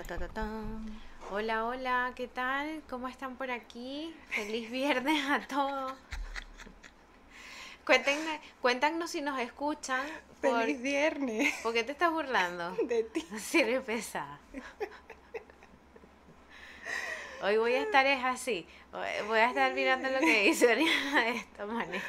Ta, ta, ta, tan. Hola, hola, ¿qué tal? ¿Cómo están por aquí? Feliz viernes a todos. Cuéntenos, cuéntanos si nos escuchan. Por, Feliz viernes ¿Por qué te estás burlando? de ti. Si eres pesada. Hoy voy a estar es así. Voy a estar mirando lo que dice Oriana de esta manera.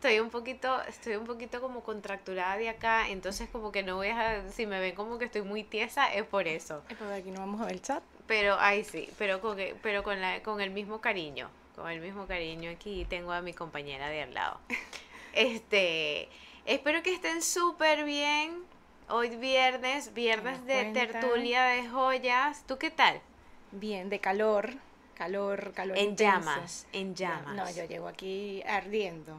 Estoy un poquito, estoy un poquito como contracturada de acá, entonces como que no voy a, si me ven como que estoy muy tiesa, es por eso. Eh, Por aquí no vamos a ver el chat. Pero, ay sí, pero con, pero con, la, con el mismo cariño, con el mismo cariño aquí tengo a mi compañera de al lado. Este, espero que estén súper bien. Hoy viernes, viernes de cuentan? tertulia de joyas. ¿Tú qué tal? Bien, de calor. Calor, calor. En intenso. llamas, en llamas. No, yo llego aquí ardiendo.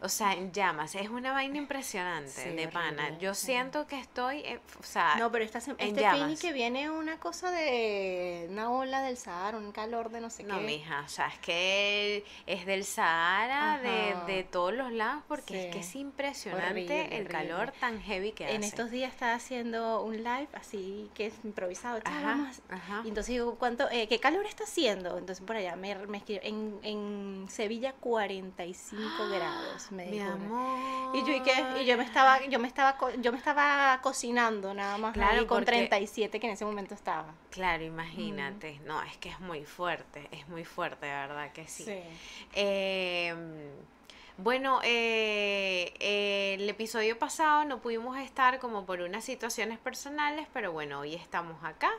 O sea, en llamas. Es una vaina impresionante Sí, de pana. horrible, Yo siento que estoy, eh, o sea, No, pero esta, se- en este llamas. fin que viene una cosa de una ola del Sahara, un calor de no sé No, qué. mija, o sea, es que es del Sahara, de, de todos los lados, porque es que es impresionante Horrible, el horrible. calor tan heavy que En hace. estos días estaba haciendo un live así que es improvisado. Ajá, ajá. Y entonces digo, ¿cuánto, eh, ¿qué calor está haciendo? Entonces por allá me, me escribe, en, en Sevilla 45 grados, me Mi dijo. amor. Y yo, ¿y qué? Y yo me estaba, yo me estaba, yo me estaba cocinando nada más Claro, ahí con porque- 37 que en ese momento estaba. Claro, imagínate. No, es que es muy fuerte, es muy fuerte, de verdad que sí. Sí. Eh, bueno, eh, eh, el episodio pasado no pudimos estar como por unas situaciones personales, pero bueno, hoy estamos acá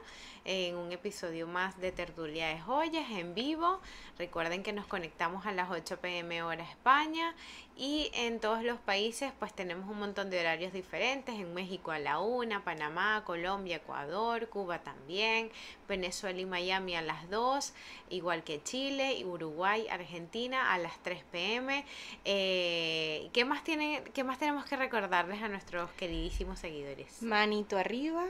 en un episodio más de Tertulia de Joyas en vivo. Recuerden que nos conectamos a las 8 pm hora España y en todos los países pues tenemos un montón de horarios diferentes. En México a la 1, Panamá, Colombia, Ecuador, Cuba también, Venezuela y Miami a las 2, igual que Chile, Uruguay, Argentina a las 3 pm. Eh, ¿qué, más ¿Qué más tenemos que recordarles a nuestros queridísimos seguidores? Manito arriba,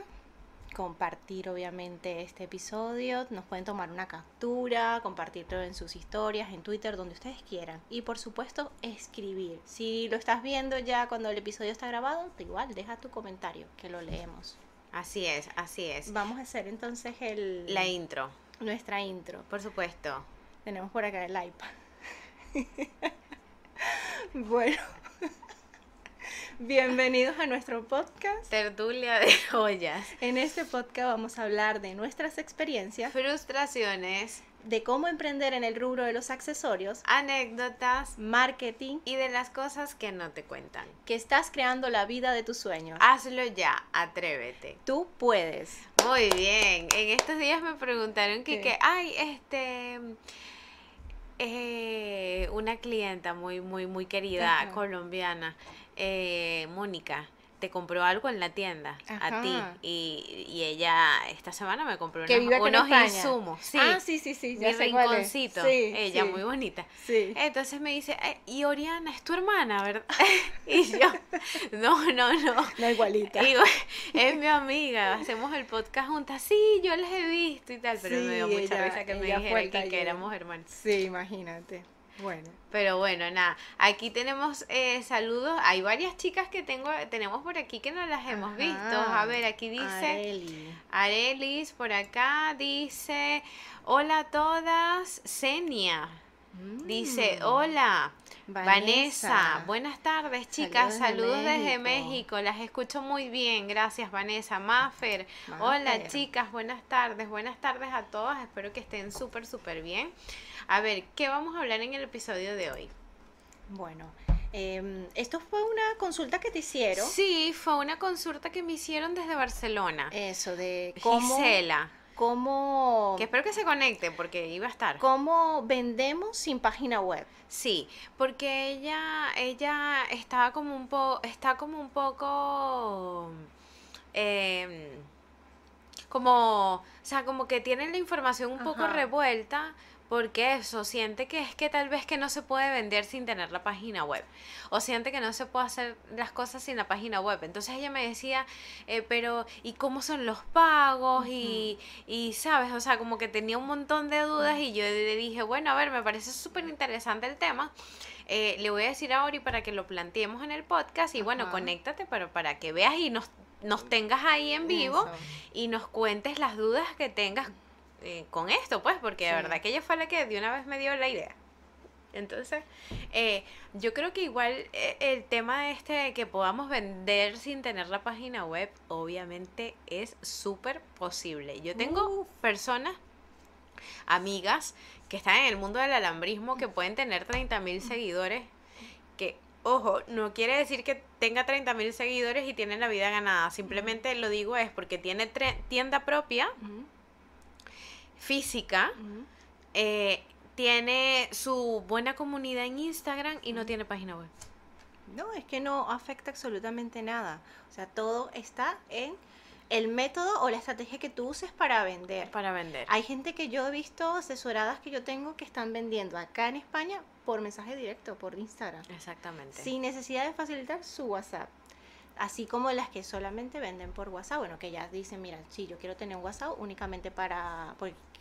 compartir obviamente este episodio, nos pueden tomar una captura, compartirlo en sus historias, en Twitter, donde ustedes quieran. Y por supuesto, escribir. Si lo estás viendo ya cuando el episodio está grabado, igual deja tu comentario, que lo leemos. Así es, así es. Vamos a hacer entonces el, La intro, nuestra intro. por supuesto. Tenemos por acá el iPad. bueno, bienvenidos a nuestro podcast. Tertulia de joyas. En este podcast vamos a hablar de nuestras experiencias, Frustraciones, de cómo emprender en el rubro de los accesorios, anécdotas marketing, y de las cosas que no te cuentan. que estás creando la vida de tus sueños. Hazlo ya, atrévete. Tú puedes. Muy bien. En estos días me preguntaron que, ¿Qué? que ay, este, eh, una clienta muy, muy, muy querida, Ajá. colombiana, eh, Mónica, te compró algo en la tienda a ti y, y ella esta semana me compró Que unos, insumos. Sí, Ah, sí, sí, sí. mi Ya cuál es. rinconcito. Sí, ella sí, muy bonita. Sí. Entonces me dice, "Eh, y Oriana es tu hermana, ¿verdad? y yo, no, no, no. No igualita. Digo, es mi amiga, hacemos el podcast juntas. Sí, yo las he visto y tal, pero me dio mucha ella- risa que me dijeran que, que éramos hermanos. Sí, imagínate. Bueno. Pero bueno, nada, aquí tenemos eh, saludos. Hay varias chicas que tengo, tenemos por aquí que no las hemos Ajá. visto. A ver, aquí dice Areli. Arelis, por acá dice, hola a todas, Senia. Dice, Mm. hola, Vanessa. Vanessa. buenas tardes chicas, Saludos saludos, desde México. México, las escucho muy bien, gracias Vanessa, Maffer, hola chicas, buenas tardes, buenas tardes a todas, espero que estén súper, súper bien. A ver, ¿qué vamos a hablar en el episodio de hoy? Bueno, em, esto fue una consulta que te hicieron. Sí, fue una consulta que me hicieron desde Barcelona. Eso de cómo, Gisela, cómo, que espero que se conecte porque iba a estar. cómo vendemos sin página web. Sí, porque ella, ella estaba como un poco, está como un poco, em, como, o sea, como que tiene la información un poco revuelta, porque eso, siente que es que tal vez que no se puede vender sin tener la página web, o siente que no se puede hacer las cosas sin la página web. Entonces ella me decía, eh, pero ¿y cómo son los pagos? y, y, ¿sabes? O sea, como que tenía un montón de dudas y yo le dije, bueno, a ver, me parece súper interesante el tema. Eh, le voy a decir a Ori para que lo planteemos en el podcast y bueno, conéctate para, para que veas y nos nos tengas ahí en vivo Eso. y nos cuentes las dudas que tengas eh, con esto, pues, porque de Sí. verdad que ella fue la que de una vez me dio la idea. Entonces, eh, yo creo que igual eh, el tema este de que podamos vender sin tener la página web, obviamente es súper posible. Yo tengo personas, amigas, que están en el mundo del alambrismo, que pueden tener 30 mil seguidores, que, ojo, no quiere decir que tenga 30 mil seguidores y tienen la vida ganada. Simplemente lo digo es porque tiene tienda propia, física, eh, tiene su buena comunidad en Instagram y no tiene página web. No, es que no afecta absolutamente nada. O sea, todo está en el método o la estrategia que tú uses para vender. Para vender. Hay gente que yo he visto, asesoradas que yo tengo, que están vendiendo acá en España por mensaje directo, por Instagram, Exactamente. sin necesidad de facilitar su WhatsApp. Así como las que solamente venden por WhatsApp, bueno, que ya dicen, mira, sí, yo quiero tener un WhatsApp únicamente para,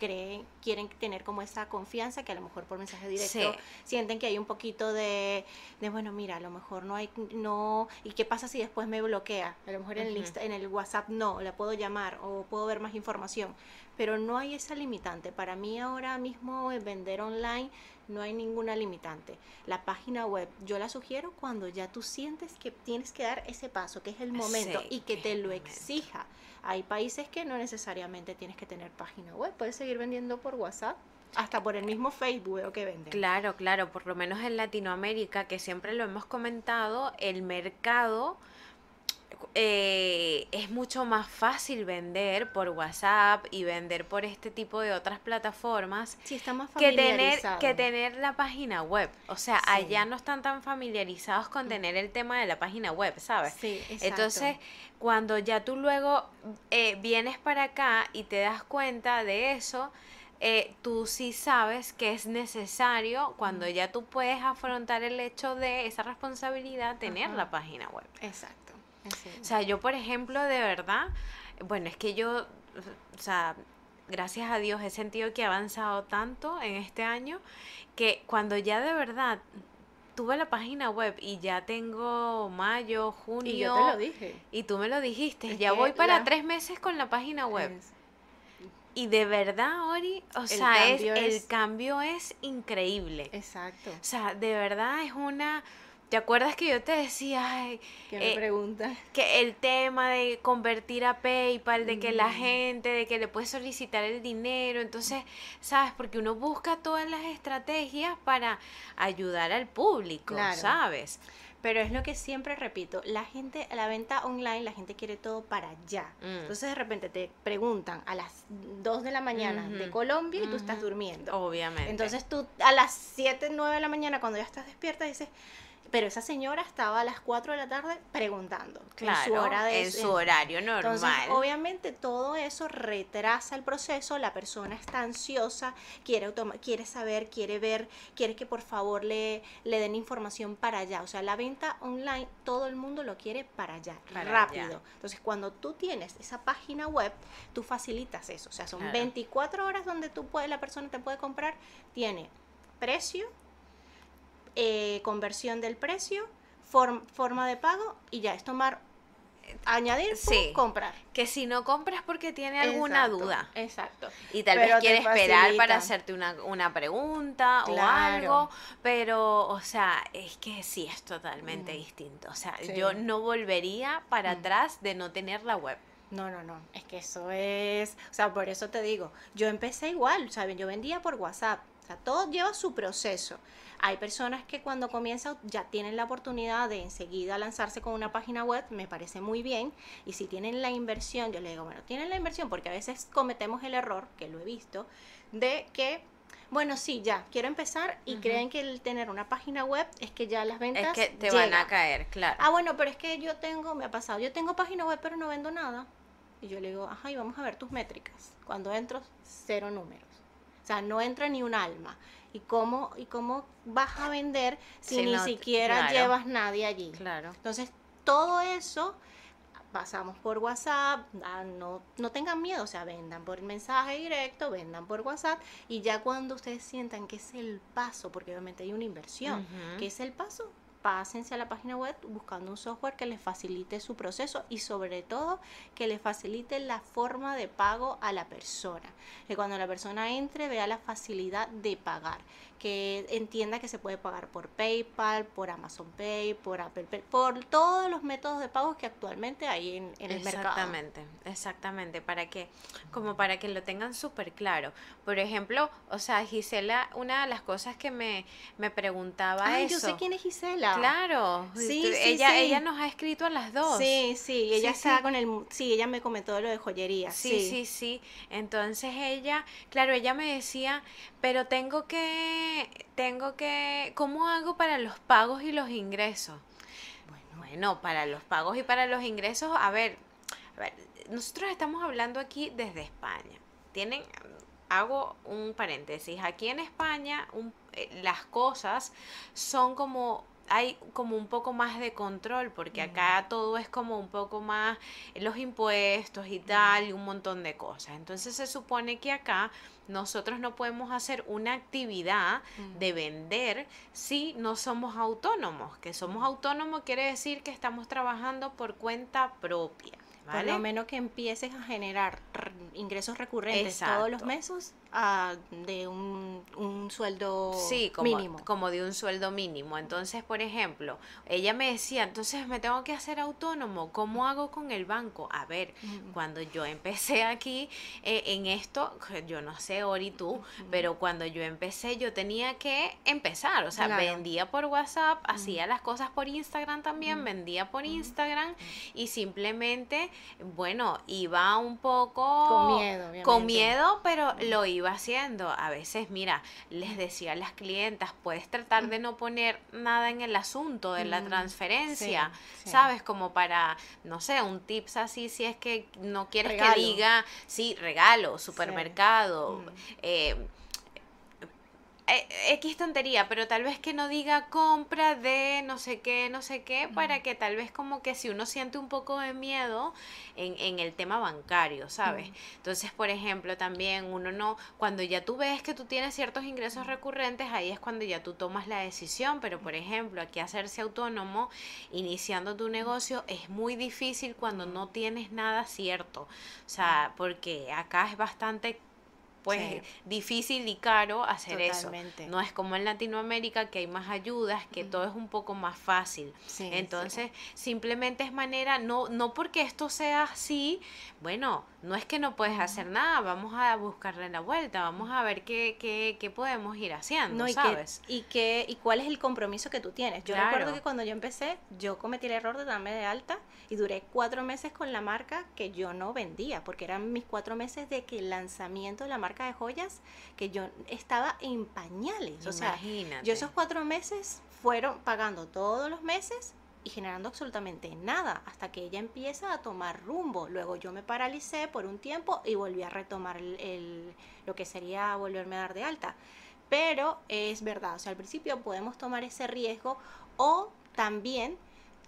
creen, quieren tener como esa confianza que a lo mejor por mensaje directo Sí. sienten que hay un poquito de, de, bueno, mira, a lo mejor no hay, no, ¿y qué pasa si después me bloquea? A lo mejor en, el, Ujú. Insta- en el WhatsApp no, la puedo llamar o puedo ver más información, pero no hay esa limitante. Para mí ahora mismo vender online no hay ninguna limitante. La página web yo la sugiero cuando ya tú sientes que tienes que dar ese paso, que es el momento Sí, y que te lo momento. exija. Hay países que no necesariamente tienes que tener página web, puedes seguir vendiendo por WhatsApp, hasta por el mismo Facebook que venden. Claro, claro, por lo menos en Latinoamérica, que siempre lo hemos comentado, el mercado eh, es mucho más fácil vender por WhatsApp y vender por este tipo de otras plataformas Sí, está más que tener, que tener la página web. O sea, Sí. allá no están tan familiarizados con tener el tema de la página web, ¿sabes? Sí, exacto. Entonces, cuando ya tú luego eh, vienes para acá y te das cuenta de eso, eh, tú sí sabes que es necesario cuando ya tú puedes afrontar el hecho de esa responsabilidad, tener Ajá. la página web. Exacto. Así. O sea, yo, por ejemplo, de verdad, bueno, es que yo, o sea, gracias a Dios he sentido que he avanzado tanto en este año que cuando ya de verdad tuve la página web y ya tengo mayo, junio, y yo te lo dije. y tú me lo dijiste, Es ya voy para la- tres meses con la página web. Es- Y de verdad, Ori, o sea, es, el cambio es increíble. Exacto. O sea, de verdad es una... ¿Te acuerdas que yo te decía, ay, Que me eh, pregunta. que el tema de convertir a PayPal, de que la Mm. gente, de que le puedes solicitar el dinero, entonces, ¿sabes? Porque uno busca todas las estrategias para ayudar al público, Claro. ¿sabes? Pero es lo que siempre repito, la gente, la venta online, la gente quiere todo para allá. Mm. Entonces de repente te preguntan a las 2 de la mañana de Colombia y tú estás durmiendo. Obviamente. Entonces tú a las 7, 9 de la mañana cuando ya estás despierta dices, pero esa señora estaba a las 4 de la tarde preguntando claro, en su hora de en su horario normal. Entonces, obviamente todo eso retrasa el proceso, la persona está ansiosa, quiere, quiere saber, quiere ver, quiere que por favor le, le den información para allá. O sea, la venta online, todo el mundo lo quiere para allá, Para rápido. allá. Entonces, cuando tú tienes esa página web, tú facilitas eso. O sea, son Claro. 24 horas donde tú puedes, la persona te puede comprar, tiene precio, eh, conversión del precio, form- forma de pago y ya es tomar, añadir, pum, sí. comprar. que si no compras porque tiene alguna Exacto, duda Exacto. y tal Pero vez quiere esperar para hacerte una, una pregunta o algo, pero, o sea, es que sí es totalmente Mm. distinto. O sea, Sí. yo no volvería para Mm. atrás de no tener la web. No, no, no. Es que eso es. O sea, por eso te digo. Yo empecé igual, ¿saben? Yo vendía por WhatsApp. O sea, todo lleva su proceso. Hay personas que cuando comienzan ya tienen la oportunidad de enseguida lanzarse con una página web, me parece muy bien. Y si tienen la inversión, yo le digo, bueno, tienen la inversión porque a veces cometemos el error, que lo he visto, de que, bueno, sí, ya, quiero empezar y creen que el tener una página web es que ya las ventas Es que te van a caer, claro. Ah, bueno, pero es que yo tengo, me ha pasado, yo tengo página web pero no vendo nada. Y yo le digo, ajá, y vamos a ver tus métricas. Cuando entro, cero números. O sea, no entra ni un alma. ¿Y cómo, y cómo vas a vender si ni no, siquiera claro. llevas nadie allí? Claro. Entonces, todo eso pasamos por WhatsApp, ah, no, no tengan miedo, o sea, vendan por mensaje directo, vendan por WhatsApp y ya cuando ustedes sientan que es el paso, porque obviamente hay una inversión, Ujú. que es el paso, pásense a la página web buscando un software que les facilite su proceso y sobre todo que les facilite la forma de pago a la persona. Que cuando la persona entre vea la facilidad de pagar que entienda que se puede pagar por PayPal, por Amazon Pay, por Apple Pay, por todos los métodos de pago que actualmente hay en, el mercado. Exactamente, exactamente, para que, como para que lo tengan súper claro. Por ejemplo, o sea, Gisela, una de las cosas que me, me preguntaba Ay, eso. yo sé quién es Gisela. Claro, Sí, sí, ella, sí. ella nos ha escrito a las dos. Sí, sí, ella Sí, está sí. con el, sí, ella me comentó lo de joyería, Sí, sí, sí. Entonces ella, claro, ella me decía, pero tengo que, tengo que, ¿cómo hago para los pagos y los ingresos? Bueno, Bueno, para los pagos y para los ingresos, a ver, a ver, nosotros estamos hablando aquí desde España. Tienen, hago un paréntesis, aquí en España un- eh, las cosas son como hay como un poco más de control porque acá todo es como un poco más los impuestos y tal y un montón de cosas. Entonces se supone que acá nosotros no podemos hacer una actividad Mm. de vender si no somos autónomos. Que somos autónomos quiere decir que estamos trabajando por cuenta propia. por ¿Vale? lo menos que empieces a generar ingresos recurrentes todos los meses de un, un sueldo Sí, como, mínimo. como de un sueldo mínimo. Entonces, por ejemplo, ella me decía, entonces me tengo que hacer autónomo, ¿cómo hago con el banco? A ver, cuando yo empecé aquí eh, en esto, yo no sé, Ori tú, pero cuando yo empecé yo tenía que empezar, o sea, Claro. vendía por WhatsApp, hacía las cosas por Instagram también, vendía por Instagram y simplemente, bueno, iba un poco Con miedo, obviamente. con miedo, pero lo iba haciendo. A veces, mira, les decía a las clientas, puedes tratar de no poner nada en el asunto de la Mm, transferencia, sí, sí. ¿sabes? Como para, no sé, un tips así, si es que no quieres Regalo. que diga, sí, regalo, supermercado, Mm. eh, X tontería, pero tal vez que no diga compra de no sé qué, no sé qué, para que tal vez como que si uno siente un poco de miedo en, en el tema bancario, ¿sabes? Entonces, por ejemplo, también uno no, cuando ya tú ves que tú tienes ciertos ingresos recurrentes, ahí es cuando ya tú tomas la decisión, pero por ejemplo, aquí hacerse autónomo, iniciando tu negocio, es muy difícil cuando no tienes nada cierto, o sea, porque acá es bastante pues Sí. difícil y caro hacer Totalmente. eso. No es como en Latinoamérica que hay más ayudas, que todo es un poco más fácil. Sí, Entonces, simplemente es manera, no, no porque esto sea así, bueno, no es que no puedes hacer nada, vamos a buscarle la vuelta, vamos a ver qué, qué, qué podemos ir haciendo, No, y, ¿sabes? qué, y, qué, y cuál es el compromiso que tú tienes. Yo recuerdo que cuando yo empecé, yo cometí el error de darme de alta y duré cuatro meses con la marca que yo no vendía, porque eran mis cuatro meses de que el lanzamiento de la marca de joyas, que yo estaba en pañales. O sea, Imagínate. yo esos cuatro meses fueron pagando todos los meses y generando absolutamente nada hasta que ella empieza a tomar rumbo. Luego yo me paralicé por un tiempo y volví a retomar el, el- lo que sería volverme a dar de alta. Pero es verdad, o sea, al principio podemos tomar ese riesgo o también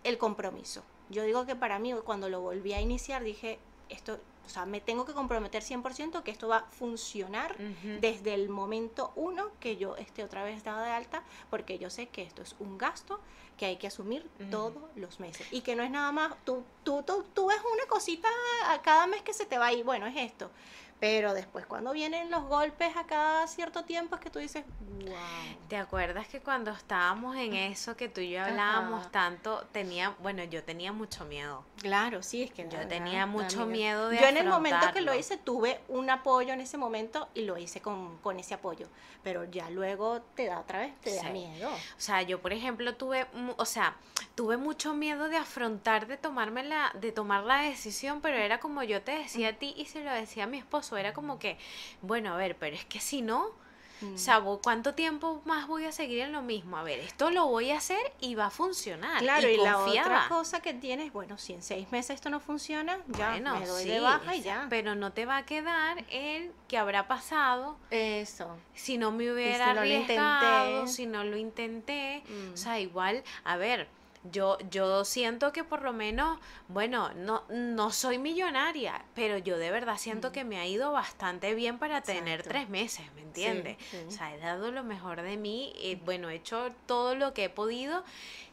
el compromiso. Yo digo que para mí cuando lo volví a iniciar dije, esto, o sea, me tengo que comprometer 100% que esto va a funcionar desde el momento uno que yo esté otra vez dada de alta, porque yo sé que esto es un gasto que hay que asumir todos los meses. Y que no es nada más, tú, tú, tú, tú ves una cosita a cada mes que se te va ir, bueno, es esto. Pero después cuando vienen los golpes a cada cierto tiempo es que tú dices, wow. ¿Te acuerdas que cuando estábamos en eso que tú y yo hablábamos Ajá. tanto, tenía, bueno, yo tenía mucho miedo. Claro, sí, es que Yo tenía mucho amiga. miedo de Yo en el momento que lo hice tuve un apoyo en ese momento y lo hice con, con ese apoyo, pero ya luego te da otra vez, te da miedo. O sea, yo por ejemplo tuve, o sea, tuve mucho miedo de afrontar, de tomarme la, de tomar la decisión, pero era como yo te decía a ti y se lo decía a mi esposo, era como que, bueno, a ver, pero es que si no, Mm. o sea, vo- ¿cuánto tiempo más voy a seguir en lo mismo? A ver, esto lo voy a hacer y va a funcionar. Claro, y, la otra cosa que tienes, bueno, si en seis meses esto no funciona, ya Bueno, me doy sí, de baja y ya. Pero no te va a quedar el que habrá pasado Eso. si no me hubiera no lo arriesgado, intenté. si no lo intenté. Mm. O sea, igual, a ver, yo, yo siento que por lo menos, bueno, no, no soy millonaria, pero yo de verdad siento que me ha ido bastante bien para tener Mm. Tres meses, ¿me entiendes? sí. O sea, he dado lo mejor de mí, y, bueno, he hecho todo lo que he podido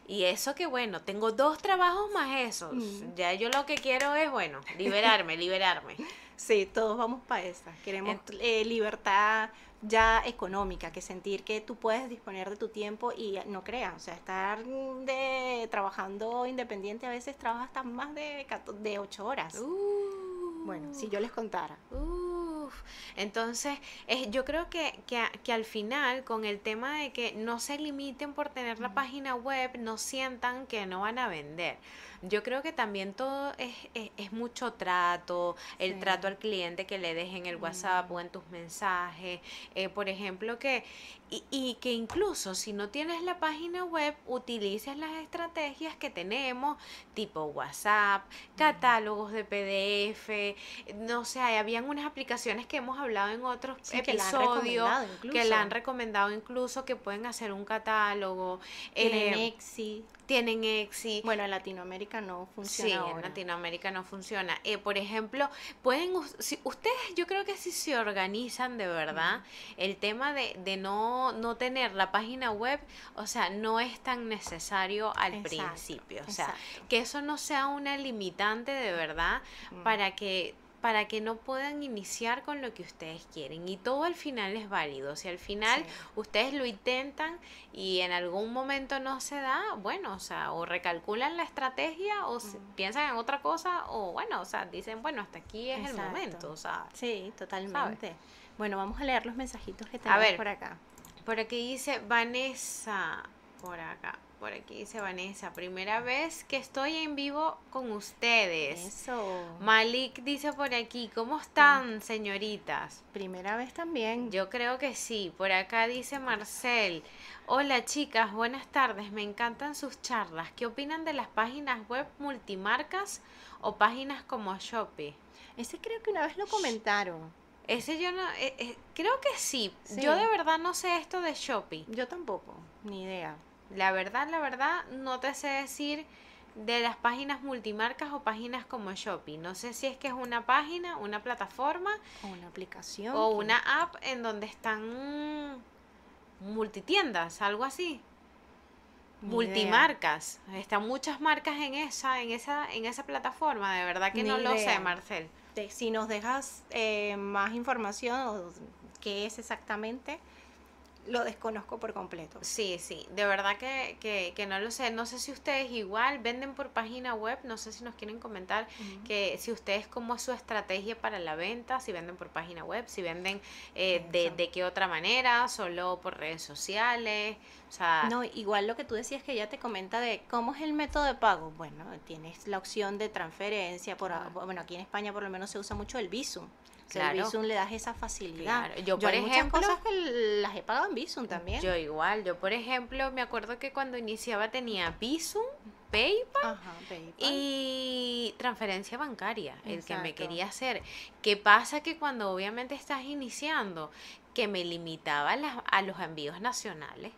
Y eso que bueno, tengo dos trabajos más esos. Mm. Ya yo lo que quiero es, bueno, liberarme, liberarme. Sí, todos vamos para esa. Queremos eh, libertad ya económica, que sentir que tú puedes disponer de tu tiempo y no creas, o sea, estar de trabajando independiente a veces trabajas hasta más de, de 8 horas. Uh. Bueno, si yo les contara. Uf. Entonces, es, yo creo que, que, al final, con el tema de que no se limiten por tener la página web, no sientan que no van a vender. Yo creo que también todo es, es, es mucho trato, el Sí. trato al cliente que le des en el WhatsApp o en tus mensajes. Eh, por ejemplo, que, y, y que incluso si no tienes la página web, utilices las estrategias que tenemos, tipo WhatsApp, catálogos de PDF, no sé, habían unas aplicaciones que hemos hablado en otros Sí, episodios que la han recomendado incluso que pueden hacer un catálogo. Tienen eh, Exi. tienen Exi. Bueno, en Latinoamérica no funciona Sí, en. Latinoamérica no funciona. Eh, por ejemplo, pueden, si, ustedes, yo creo que si se organizan de verdad, el tema de, de no, no tener la página web, o sea, no es tan necesario al Exacto, principio. O sea, exacto. que eso no sea una limitante de verdad Mm. para que para que no puedan iniciar con lo que ustedes quieren y todo al final es válido si al final Sí. ustedes lo intentan y en algún momento no se da bueno o sea o recalculan la estrategia o piensan en otra cosa o bueno o sea dicen bueno hasta aquí es el momento o sea Sí, totalmente. Bueno, vamos a leer los mensajitos que A tenemos ver. por acá. Por aquí dice Vanessa. Por acá. Por aquí dice Vanessa. Primera vez que estoy en vivo con ustedes. Eso. Malik dice por aquí. ¿Cómo están, señoritas? Primera vez también. Yo creo que sí. Por acá dice Marcel. Hola chicas, buenas tardes. Me encantan sus charlas. ¿Qué opinan de las páginas web multimarcas o páginas como Shopee? Ese creo que una vez lo comentaron. Ese yo no, eh, eh, creo que sí. Sí. Yo de verdad no sé esto de Shopee. Yo tampoco, ni idea. La verdad, la verdad, no te sé decir de las páginas multimarcas o páginas como Shopee. No sé si es que es una página, una plataforma O una aplicación. o una app en donde están multitiendas, algo así. Ni Multimarcas. Están muchas marcas en esa, en esa, en esa plataforma. De verdad que Ni no lo sé. Marcel. Si nos dejas eh, más información o qué es exactamente, lo desconozco por completo. Sí, sí, de verdad que, que, que no lo sé. No sé si ustedes igual venden por página web, no sé si nos quieren comentar que si ustedes cómo es su estrategia para la venta, si venden por página web, si venden eh, de, de qué otra manera, solo por redes sociales, o sea, No, igual lo que tú decías que ella te comenta de cómo es el método de pago. Bueno, tienes la opción de transferencia. por. Bueno, aquí en España por lo menos se usa mucho el Visum. Claro. El Visum le das esa facilidad. Claro. Yo, por hay muchas ejemplo- cosas que las he pagado en Visum también. yo igual, yo por ejemplo me acuerdo que cuando iniciaba tenía Visum, PayPal Ajá, PayPal. y transferencia bancaria, el que me Exacto. quería hacer. ¿Qué pasa que cuando obviamente estás iniciando, que me limitaba las- a los envíos nacionales?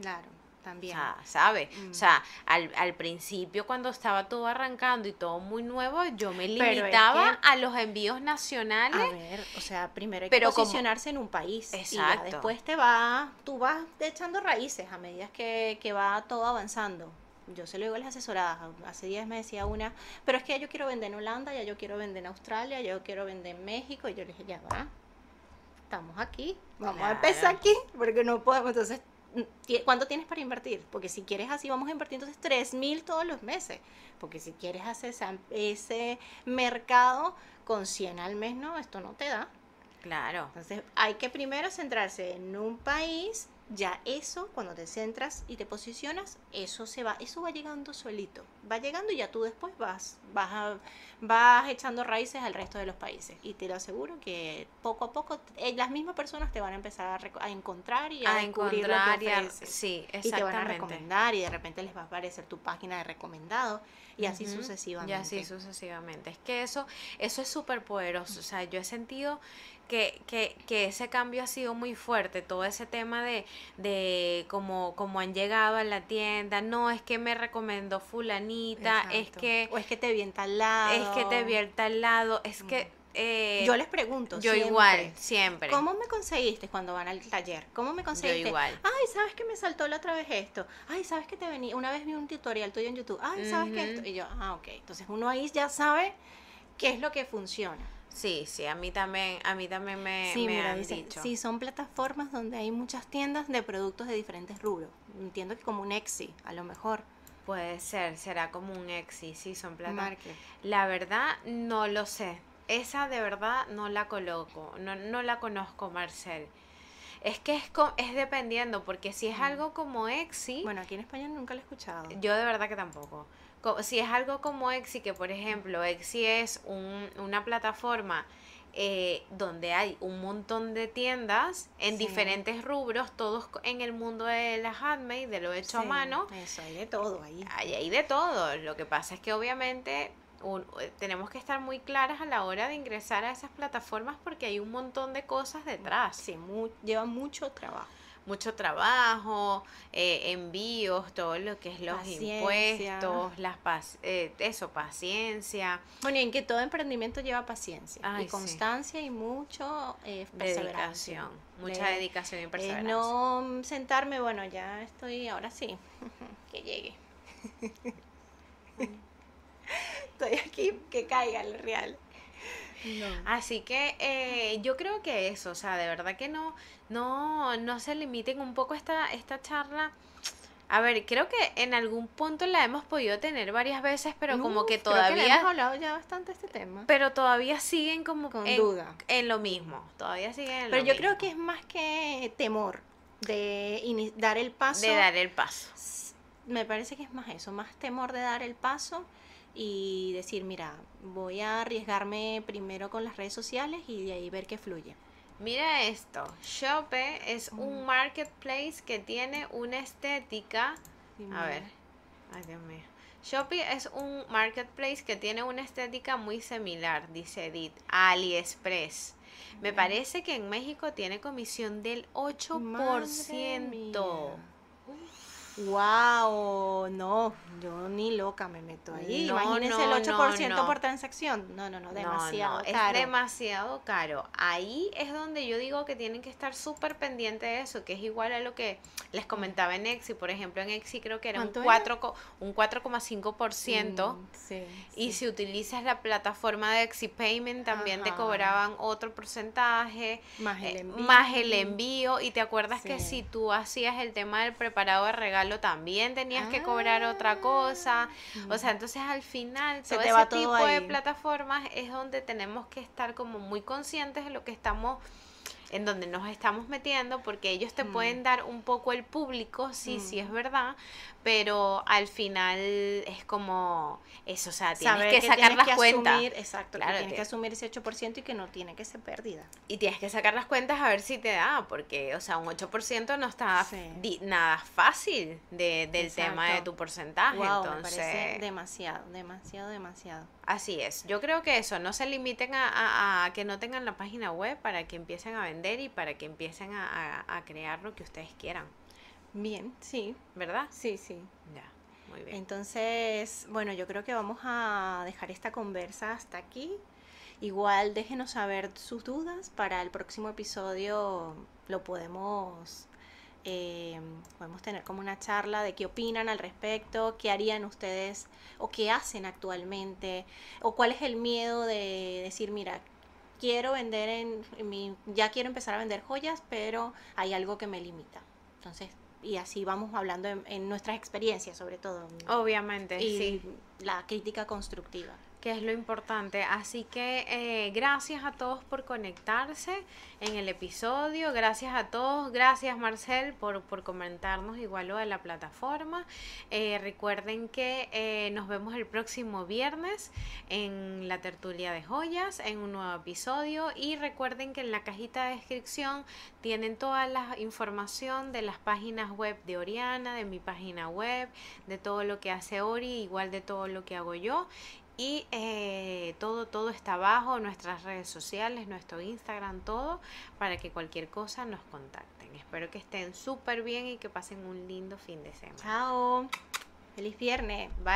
Claro, O también. sea, ¿sabe? Mm. O sea, al, al principio cuando estaba todo arrancando y todo muy nuevo, yo me Pero es limitaba que- a los envíos nacionales. A ver, o sea, primero hay Pero que como- posicionarse en un país. Y Exacto. ya después te va, tú vas echando raíces a medida que, que va todo avanzando. Yo se lo digo a las asesoradas. Hace días me decía una, pero es que yo quiero vender en Holanda, ya yo quiero vender en Australia, ya yo quiero vender en México. Y yo le dije, ya va, estamos aquí, vamos a empezar aquí, porque no podemos. Entonces, ¿cuánto tienes para invertir? Porque si quieres así, vamos a invertir entonces 3 mil todos los meses. Porque si quieres hacer ese mercado con 100 al mes, no, esto no te da. Claro. Entonces hay que primero centrarse en un país, ya eso, cuando te centras y te posicionas, eso se va, eso va llegando solito, va llegando y ya tú después vas, vas, a- vas echando raíces al resto de los países. Y te lo aseguro que poco a poco eh, las mismas personas te van a empezar a, encontrar y a, A descubrir lo que encontrar y a- sí, Y te van a exactamente. recomendar y de repente les va a aparecer tu página de recomendado y así sucesivamente. Y así sucesivamente. Es que eso, eso es súper poderoso. O sea, yo he sentido que, que, que ese cambio ha sido muy fuerte. Todo ese tema de, de cómo, cómo han llegado a la tienda. No, es que me recomendó fulanita. Es que o es que te vi en tal lado. es que te vi al tal lado. Es que eh, Yo les pregunto. yo siempre, igual, siempre. ¿Cómo me conseguiste cuando van al taller? ¿Cómo me conseguiste? igual. Ay, ¿sabes que me saltó la otra vez esto? Ay, ¿sabes que te venía? Una vez vi un tutorial tuyo en YouTube. Ay, ¿sabes que esto? Y yo, ah, ok. Entonces uno ahí ya sabe qué es lo que funciona. Sí, sí, a mí también, a mí también me, sí, me mira, han dice, dicho. sí, son plataformas donde hay muchas tiendas de productos de diferentes rubros. Entiendo que como un Etsy, a lo mejor. Puede ser, será como un exi, sí, son plata. Marque. La verdad, no lo sé. Esa de verdad no la coloco, no, no la conozco, Marcel. Es que es, es dependiendo, porque si es algo como Exi, Bueno, aquí en España nunca lo he escuchado. yo de verdad que tampoco. Si es algo como Exi, que por ejemplo, Exi es un- una plataforma eh, donde hay un montón de tiendas en Sí. diferentes rubros, todos en el mundo de las handmade, de lo hecho a mano, Eso, hay de todo ahí. hay, hay de todo. Lo que pasa es que obviamente un- eh, tenemos que estar muy claras a la hora de ingresar a esas plataformas porque hay un montón de cosas detrás. Sí, mu- lleva mucho trabajo. Mucho trabajo, eh, envíos, todo lo que es los Paciencia. impuestos, las eh, eso, paciencia, Bueno, y en que todo emprendimiento lleva paciencia Ay, y sí. constancia y mucho eh, perseverancia. dedicación, mucha Le- dedicación y Es perseverancia. no sentarme, bueno, ya estoy, ahora sí, que llegue. estoy aquí, que caiga el real. No. Así que eh, yo creo que eso, o sea, de verdad que no, no, no se limiten un poco esta, esta charla. A ver, creo que en algún punto la hemos podido tener varias veces, pero como que Uf, creo le hemos todavía, hablado ya bastante este tema. pero todavía siguen como Con en, duda. en lo mismo, todavía siguen en Pero lo yo creo que es más que temor de dar el paso. de dar el paso. Me parece que es más eso, más temor de dar el paso y decir, mira, voy a arriesgarme primero con las redes sociales y de ahí ver qué fluye. Mira esto, Shope es un marketplace que tiene una estética A ver. Ay, Dios mío. Shopee es un marketplace que tiene una estética muy similar, dice Edith, a AliExpress. Me parece que en México tiene comisión del 8%. Wow, no, yo ni loca me meto ahí. No, Imagínense no, el 8% no, por transacción. No, no, no, demasiado no, es caro. demasiado caro. Ahí es donde yo digo que tienen que estar súper pendientes de eso, que es igual a lo que les comentaba en Exi. Por ejemplo, en Exi creo que era un ¿Cuánto era? 4, co- un 4,5%. Mm, sí, Y sí. si utilizas la plataforma de ExiPayment también te cobraban otro porcentaje, más el eh, envío. más el envío. Y te acuerdas que si tú hacías el tema del preparado de regalo también tenías que cobrar otra cosa. O sea, entonces al final Ah. Se todo te ese va todo tipo de plataformas es donde tenemos que estar como muy conscientes de lo que estamos en donde nos estamos metiendo porque ellos te Mm. pueden dar un poco el público, sí, sí Mm. es verdad, pero al final es como eso, o sea, tienes Saber que sacar tienes las cuentas asumir, exacto, Claro, que tienes que- asumir ese 8% y que no tiene que ser pérdida. y tienes que sacar las cuentas a ver si te da, porque, o sea, un 8% no está Sí. di- nada fácil de, del tema de tu porcentaje, Wow, me entonces... parece demasiado, demasiado, demasiado. Así es, yo creo que eso, no se limiten a, a- a que no tengan la página web para que empiecen a vender y para que empiecen a, a- a crear lo que ustedes quieran, Bien, sí, ¿verdad? sí, sí. Ya, muy bien. Entonces, bueno, yo creo que vamos a dejar esta conversa hasta aquí. Igual déjenos saber sus dudas para el próximo episodio. Lo podemos, eh, podemos tener como una charla de qué opinan al respecto, qué harían ustedes o qué hacen actualmente, o cuál es el miedo de decir, mira, quiero vender en, en mi, ya quiero empezar a vender joyas, pero hay algo que me limita. Entonces, y así vamos hablando en, en nuestras experiencias, sobre todo. Obviamente, y sí. la crítica constructiva. Que es lo importante. Así que eh, gracias a todos por conectarse en el episodio. Gracias a todos. Gracias Marcel por, por comentarnos igual lo de la plataforma. Eh, recuerden que eh, nos vemos el próximo viernes en la tertulia de joyas, en un nuevo episodio. Y recuerden que en la cajita de descripción tienen toda la información de las páginas web de Oriana, de mi página web, de todo lo que hace Ori, igual de todo lo que hago yo. Y eh, todo, todo está abajo, nuestras redes sociales, nuestro Instagram, todo, para que cualquier cosa nos contacten. Espero que estén súper bien y que pasen un lindo fin de semana. Chao. Feliz viernes. Bye.